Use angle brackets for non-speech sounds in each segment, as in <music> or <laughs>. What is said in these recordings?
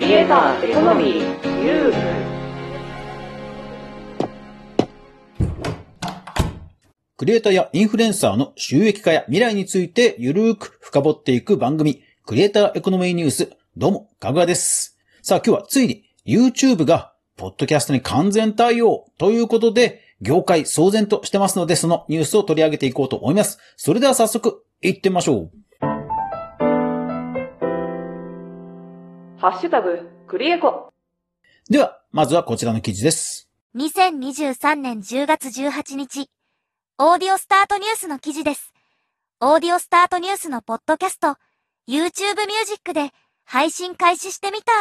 クリエイターエコノミーユークリエイターやインフルエンサーの収益化や未来についてゆるーく深掘っていく番組、クリエイターエコノミーニュース。どうも、かぐわです。さあ今日はついに YouTube がポッドキャストに完全対応ということで、業界騒然としてますので、そのニュースを取り上げていこうと思います。それでは早速、行ってみましょう。ハッシュタグクリエコでは、まずはこちらの記事です。2023年10月18日、オーディオスタートニュースの記事です。オーディオスタートニュースのポッドキャスト、YouTube ミュージックで配信開始してみた。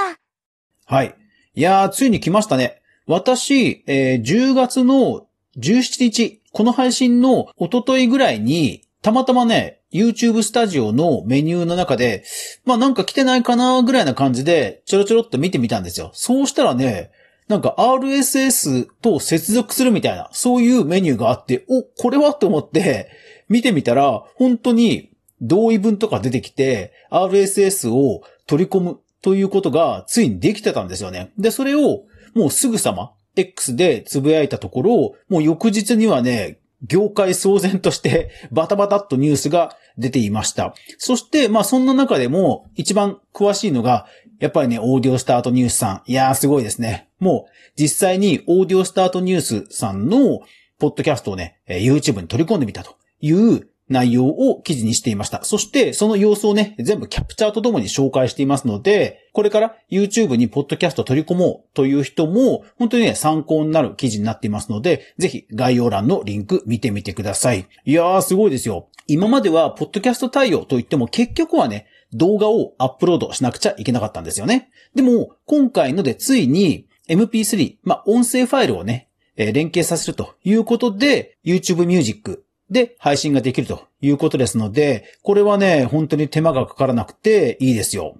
はい。いやー、ついに来ましたね。私、えー10月の17日、この配信の一昨日ぐらいに、たまたまね、YouTube スタジオのメニューの中で、まあなんか来てないかなぐらいな感じで、ちょろちょろっと見てみたんですよ。そうしたらね、なんか RSS と接続するみたいな、そういうメニューがあって、お、これはと思って、見てみたら、本当に同意文とか出てきて、RSS を取り込むということがついにできてたんですよね。で、それをもうすぐさま X でつぶやいたところ、もう翌日にはね、業界騒然としてバタバタっとニュースが出ていました。そして、まあそんな中でも一番詳しいのが、やっぱりね、オーディオスタートニュースさん。いやーすごいですね。もう実際にオーディオスタートニュースさんのポッドキャストをね、YouTube に取り込んでみたという内容を記事にしていました。そして、その様子をね、全部キャプチャーとともに紹介していますので、これから YouTube にポッドキャスト取り込もうという人も、本当にね、参考になる記事になっていますので、ぜひ概要欄のリンク見てみてください。いやー、すごいですよ。今までは、ポッドキャスト対応といっても、結局はね、動画をアップロードしなくちゃいけなかったんですよね。でも、今回のでついに MP3、まあ、音声ファイルをね、連携させるということで、YouTube Music で配信ができるということですので、これはね、本当に手間がかからなくていいですよ。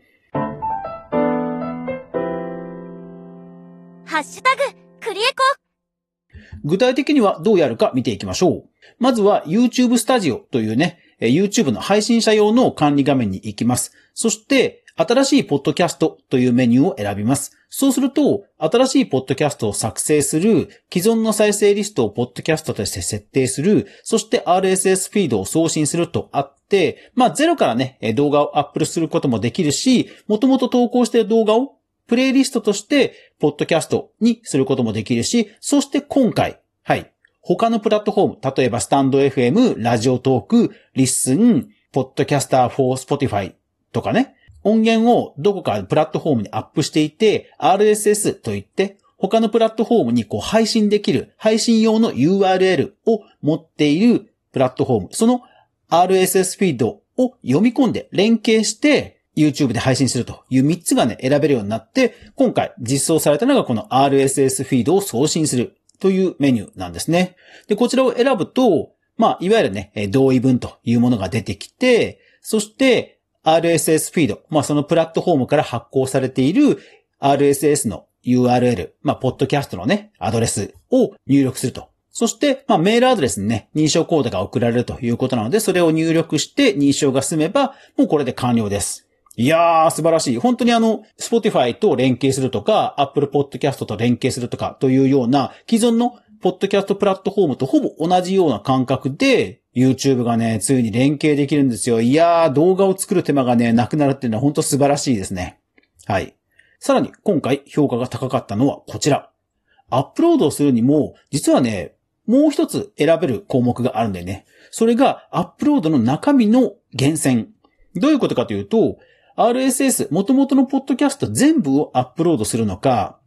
ハッシュタグ、クリエコ具体的にはどうやるか見ていきましょう。まずは YouTube Studio というね、え YouTube の配信者用の管理画面に行きます。そして、新しいポッドキャストというメニューを選びます。そうすると、新しいポッドキャストを作成する、既存の再生リストをポッドキャストとして設定する、そして RSS フィードを送信するとあって、まあゼロからね、動画をアップすることもできるし、もともと投稿している動画をプレイリストとして、ポッドキャストにすることもできるし、そして今回、はい。他のプラットフォーム、例えばスタンド FM、ラジオトーク、リッスン、ポッドキャスター for Spotify とかね、音源をどこかプラットフォームにアップしていて、RSS といって、他のプラットフォームにこう配信できる、配信用の URL を持っているプラットフォーム、その RSS フィードを読み込んで連携して、YouTube で配信すると。いう3つがね、選べるようになって、今回実装されたのがこの RSS フィードを送信する。というメニューなんですね。で、こちらを選ぶと、まあ、いわゆるね、同意文というものが出てきて、そして、RSS フィード、まあ、そのプラットフォームから発行されている RSS の URL、まあ、ポッドキャストのね、アドレスを入力すると。そして、まあ、メールアドレスにね、認証コードが送られるということなので、それを入力して認証が済めば、もうこれで完了です。いやー、素晴らしい。本当にあの、Spotify と連携するとか、Apple Podcast と連携するとかというような、既存のポッドキャストプラットフォームとほぼ同じような感覚で、YouTube がね、ついに連携できるんですよ。いやー、動画を作る手間がね、なくなるっていうのは本当素晴らしいですね。はい。さらに、今回評価が高かったのはこちら。アップロードをするにも、実はね、もう一つ選べる項目があるんだよね。それが、アップロードの中身の厳選。どういうことかというと、RSS、元々のポッドキャスト全部をアップロードするのか、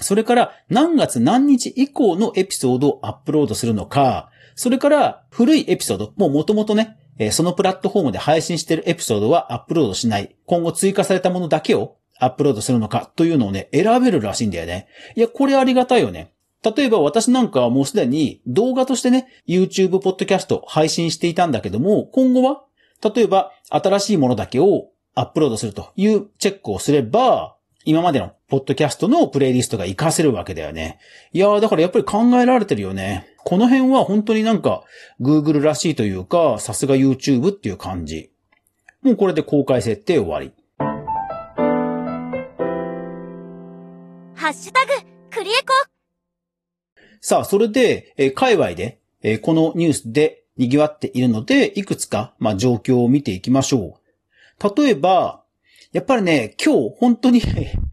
それから何月何日以降のエピソードをアップロードするのか、それから古いエピソード、もう元々ね、そのプラットフォームで配信しているエピソードはアップロードしない。今後追加されたものだけをアップロードするのかというのをね、選べるらしいんだよね。いや、これありがたいよね。例えば私なんかはもうすでに動画としてね、YouTube ポッドキャスト配信していたんだけども、今後は、例えば新しいものだけをアップロードするというチェックをすれば、今までのポッドキャストのプレイリストが活かせるわけだよね。いやー、だからやっぱり考えられてるよね。この辺は本当になんか Google らしいというか、さすが YouTube っていう感じ。もうこれで公開設定終わり。ッシュタグ、クリエコさあ、それで、えー界隈で、えーこのニュースで賑わっているので、いくつか、まあ、状況を見ていきましょう。例えば、やっぱりね、今日本当に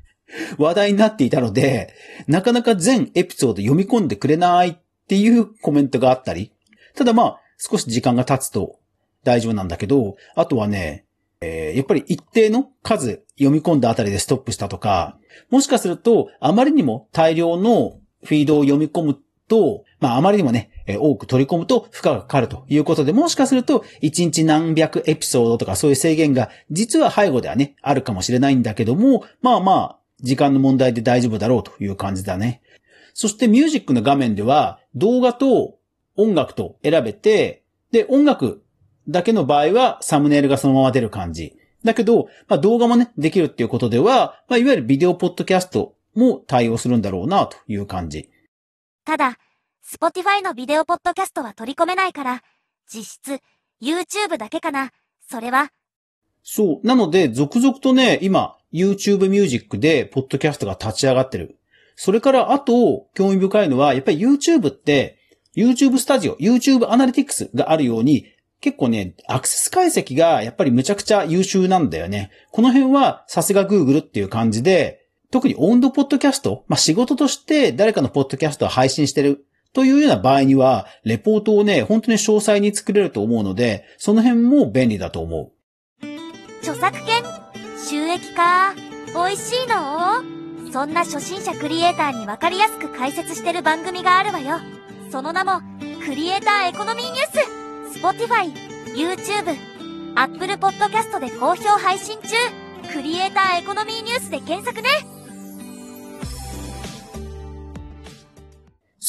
<laughs> 話題になっていたので、なかなか全エピソード読み込んでくれないっていうコメントがあったり、ただまあ、少し時間が経つと大丈夫なんだけど、あとはね、えーやっぱり一定の数読み込んだあたりでストップしたとか、もしかすると、あまりにも大量のフィードを読み込むと、まああまりにもね、え多く取り込むと負荷がかかるということで、もしかすると1日何百エピソードとかそういう制限が実は背後ではね、あるかもしれないんだけども、まあまあ、時間の問題で大丈夫だろうという感じだね。そしてミュージックの画面では動画と音楽と選べて、で、音楽だけの場合はサムネイルがそのまま出る感じ。だけど、まあ動画もね、できるっていうことでは、まあいわゆるビデオポッドキャストも対応するんだろうなという感じ。ただ、Spotify のビデオポッドキャストは取り込めないから、実質、YouTube だけかな。それは、そう。なので、続々とね、今、YouTube Music で、ポッドキャストが立ち上がってる。それから、あと、興味深いのは、やっぱり YouTube って、YouTube スタジオ、YouTube アナリティクスがあるように、結構ね、アクセス解析がやっぱりむちゃくちゃ優秀なんだよね。この辺はさすが Google っていう感じで、特に温度ポッドキャスト、まあ、仕事として誰かのポッドキャストを配信してるというような場合には、レポートをね、本当に詳細に作れると思うので、その辺も便利だと思う。著作権？収益化？美味しいの？そんな初心者クリエイターにわかりやすく解説してる番組があるわよ。その名も、クリエイターエコノミーニュース !Spotify、YouTube、Apple Podcast で好評配信中クリエイターエコノミーニュースで検索ね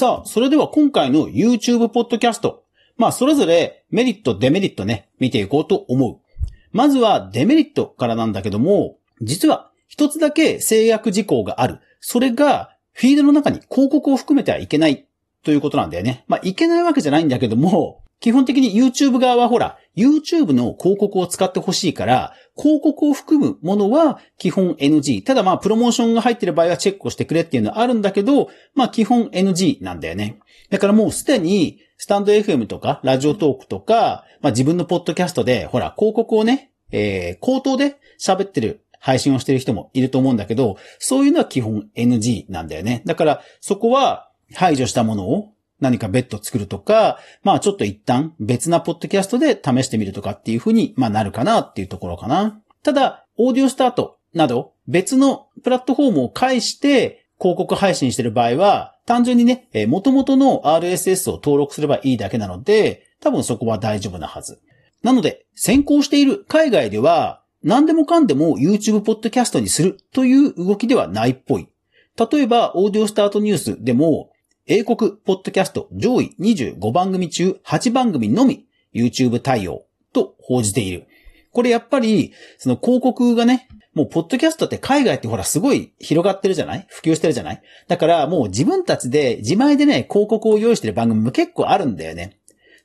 さあ、それでは今回の YouTube ポッドキャスト。まあ、それぞれメリット、デメリットね、見ていこうと思う。まずはデメリットからなんだけども、実は一つだけ制約事項がある。それが、フィードの中に広告を含めてはいけないということなんだよね。まあ、いけないわけじゃないんだけども、基本的に YouTube 側はほら、YouTube の広告を使ってほしいから、広告を含むものは基本 NG。ただまあ、プロモーションが入ってる場合はチェックをしてくれっていうのはあるんだけど、まあ基本 NG なんだよね。だからもうすでに、スタンド FM とか、ラジオトークとか、まあ自分のポッドキャストで、ほら、広告をね、えー、口頭で喋ってる、配信をしてる人もいると思うんだけど、そういうのは基本 NG なんだよね。だから、そこは排除したものを何か別途作るとか、まあちょっと一旦別なポッドキャストで試してみるとかっていう風に、まあなるかなっていうところかな。ただ、オーディオスタートなど別のプラットフォームを介して広告配信してる場合は、単純にね、えー元々の RSS を登録すればいいだけなので、多分そこは大丈夫なはず。なので、先行している海外では、何でもかんでも YouTube ポッドキャストにするという動きではないっぽい。例えば、オーディオスタートニュースでも、英国ポッドキャスト上位25番組中8番組のみ YouTube 対応と報じている。これやっぱり、その広告がね、もうポッドキャストって海外ってほらすごい広がってるじゃない？普及してるじゃない？だからもう自分たちで自前でね、広告を用意してる番組も結構あるんだよね。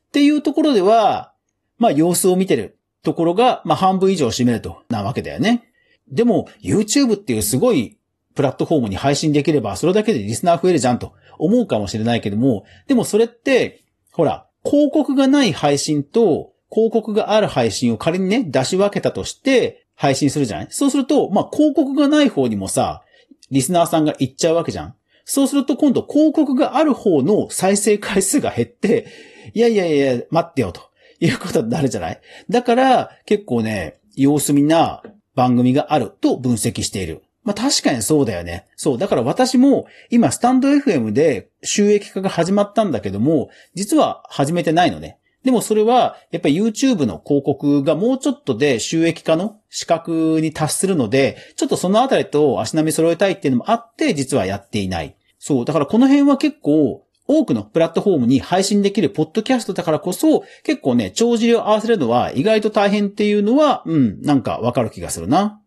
っていうところでは、まあ様子を見てるところが、まあ半分以上を占めるとなわけだよね。でも YouTube っていうすごいプラットフォームに配信できればそれだけでリスナー増えるじゃんと思うかもしれないけども、でもそれって、ほら、広告がない配信と広告がある配信を仮にね、出し分けたとして配信するじゃない？そうすると、まあ広告がない方にもさ、リスナーさんが行っちゃうわけじゃん？そうすると今度広告がある方の再生回数が減って、いやいやいや、待ってよということになるじゃない？だから結構ね、様子見な番組があると分析している。まあ確かにそうだよね。そう。だから私も今スタンド FM で収益化が始まったんだけども、実は始めてないのね。でもそれは、やっぱり YouTube の広告がもうちょっとで収益化の資格に達するので、ちょっとそのあたりと足並み揃えたいっていうのもあって、実はやっていない。そう。だからこの辺は結構、多くのプラットフォームに配信できるポッドキャストだからこそ、結構ね、帳尻を合わせるのは意外と大変っていうのは、うん、なんかわかる気がするな。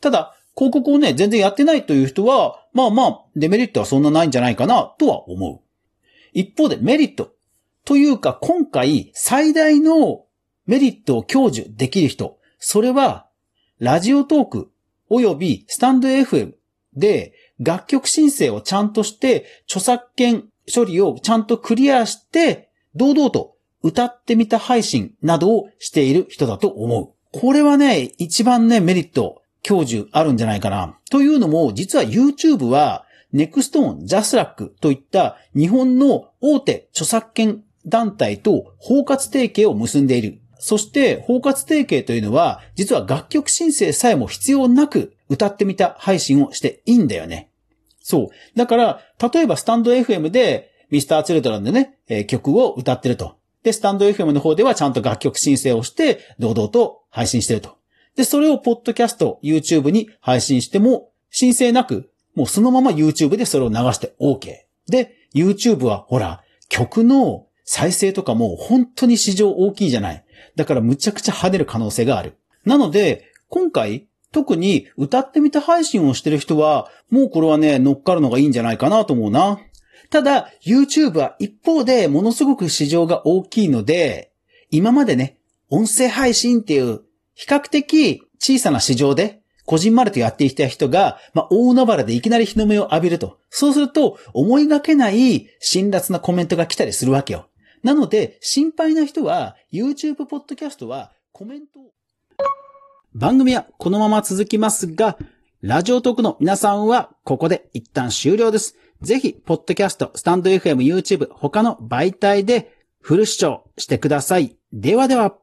ただ、広告をね、全然やってないという人は、まあまあ、デメリットはそんなないんじゃないかな、とは思う。一方でメリット。というか、今回、最大のメリットを享受できる人。それは、ラジオトーク、およびスタンド FM で、楽曲申請をちゃんとして、著作権処理をちゃんとクリアして、堂々と歌ってみた配信などをしている人だと思う。これはね、一番ね、メリット、享受あるんじゃないかな。というのも、実は YouTube は、ネクストーン、ジャスラックといった日本の大手著作権団体と包括提携を結んでいる。そして、包括提携というのは、実は楽曲申請さえも必要なく歌ってみた配信をしていいんだよね。そう。だから、例えばスタンド FM で、ミスターチルドランでね、えー曲を歌ってると。で、スタンド FM の方ではちゃんと楽曲申請をして、堂々と配信してると。で、それをポッドキャスト、YouTube に配信しても、申請なく、もうそのまま YouTube でそれを流して OK。で、YouTube はほら、曲の再生とかも本当に市場大きいじゃない。だからむちゃくちゃ跳ねる可能性がある。なので、今回、特に歌ってみた配信をしてる人は、もうこれはね、乗っかるのがいいんじゃないかなと思うな。ただ、YouTube は一方でものすごく市場が大きいので、今までね、音声配信っていう比較的小さな市場で、こじんまりとやってきた人が、まあ、大海原でいきなり日の目を浴びると。そうすると、思いがけない辛辣なコメントが来たりするわけよ。なので、心配な人は、YouTube ポッドキャストはコメントを。番組はこのまま続きますが、ラジオトークの皆さんはここで一旦終了です。ぜひ、ポッドキャスト、スタンド FM、YouTube、他の媒体でフル視聴してください。ではでは。